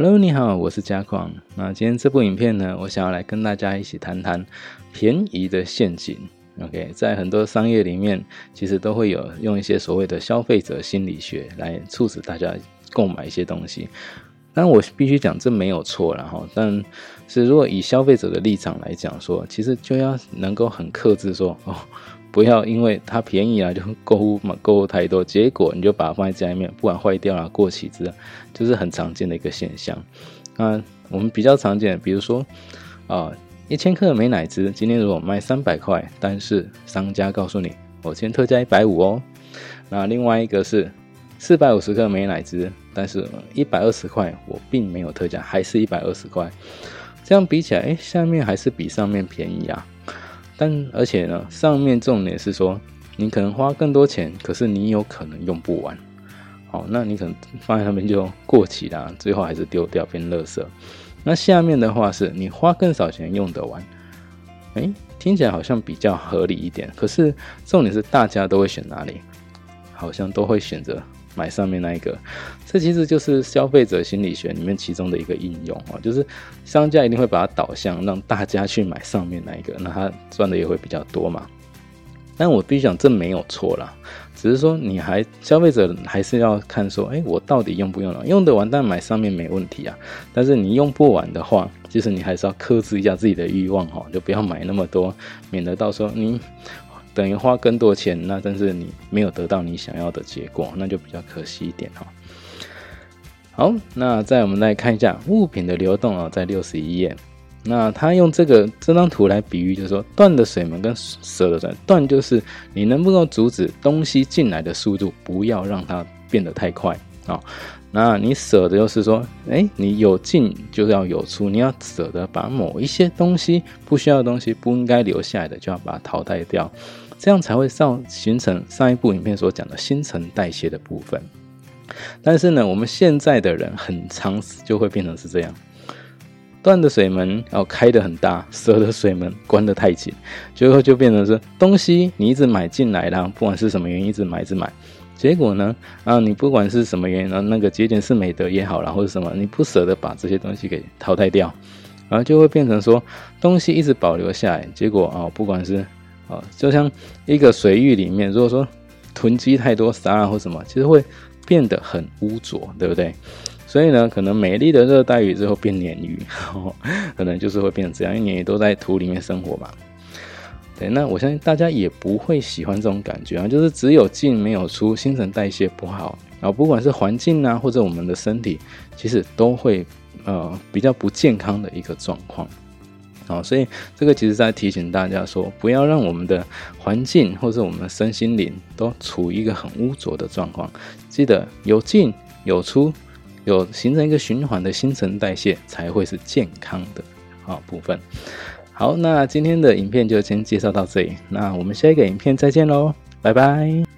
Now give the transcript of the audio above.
Hello，你好，我是嘉矿。那今天这部影片呢，我想要来跟大家一起谈谈便宜的陷阱。OK，在很多商业里面，其实都会有用一些所谓的消费者心理学来促使大家购买一些东西。但我必须讲，这没有错，然后，但是如果以消费者的立场来讲，说其实就要能够很克制，说哦。不要因为它便宜啊，就购物嘛，购物太多，结果你就把它放在家里面，不管坏掉了、过期之类，就是很常见的一个现象。那我们比较常见的，比如说啊，一千克的美奶滋今天如果卖三百块，但是商家告诉你我今天特价一百五哦。那另外一个是四百五十克美奶滋，但是一百二十块，我并没有特价，还是一百二十块。这样比起来，哎，下面还是比上面便宜啊。但而且呢，上面重点是说，你可能花更多钱，可是你有可能用不完。好，那你可能放在上面就过期了，最后还是丢掉变垃圾。那下面的话是你花更少钱用得完，哎，听起来好像比较合理一点。可是重点是大家都会选哪里？好像都会选择。买上面那一个，这其实就是消费者心理学里面其中的一个应用啊，就是商家一定会把它导向让大家去买上面那一个，那他赚的也会比较多嘛。但我必须讲，这没有错啦，只是说你还消费者还是要看说，哎，我到底用不用了？用得完，但买上面没问题啊。但是你用不完的话，其实你还是要克制一下自己的欲望哈，就不要买那么多，免得到时候你。等于花更多钱，那但是你没有得到你想要的结果，那就比较可惜一点哈。好，那再我们来看一下物品的流动啊，在六十一页，那他用这个这张图来比喻，就是说断的水门跟舍的水断，就是你能不能阻止东西进来的速度，不要让它变得太快啊。那你舍的就是说，哎，你有进就是要有出，你要舍得把某一些东西不需要的东西不应该留下来的，就要把它淘汰掉。这样才会上形成上一部影片所讲的新陈代谢的部分。但是呢，我们现在的人很长就会变成是这样：断的水门哦开的很大，蛇的水门关的太紧，最后就变成是东西你一直买进来啦，不管是什么原因一直买一直买，结果呢啊你不管是什么原因，呢那个节俭是美德也好啦，或者什么，你不舍得把这些东西给淘汰掉，然后就会变成说东西一直保留下来，结果啊不管是啊，就像一个水域里面，如果说囤积太多沙啊或什么，其实会变得很污浊，对不对？所以呢，可能美丽的热带鱼之后变鲶鱼，可能就是会变成这样，因为鲶鱼都在土里面生活嘛。对，那我相信大家也不会喜欢这种感觉啊，就是只有进没有出，新陈代谢不好，然后不管是环境啊，或者我们的身体，其实都会呃比较不健康的一个状况。好，所以这个其实在提醒大家说，不要让我们的环境或者我们的身心灵都处于一个很污浊的状况。记得有进有出，有形成一个循环的新陈代谢，才会是健康的啊部分。好，那今天的影片就先介绍到这里，那我们下一个影片再见喽，拜拜。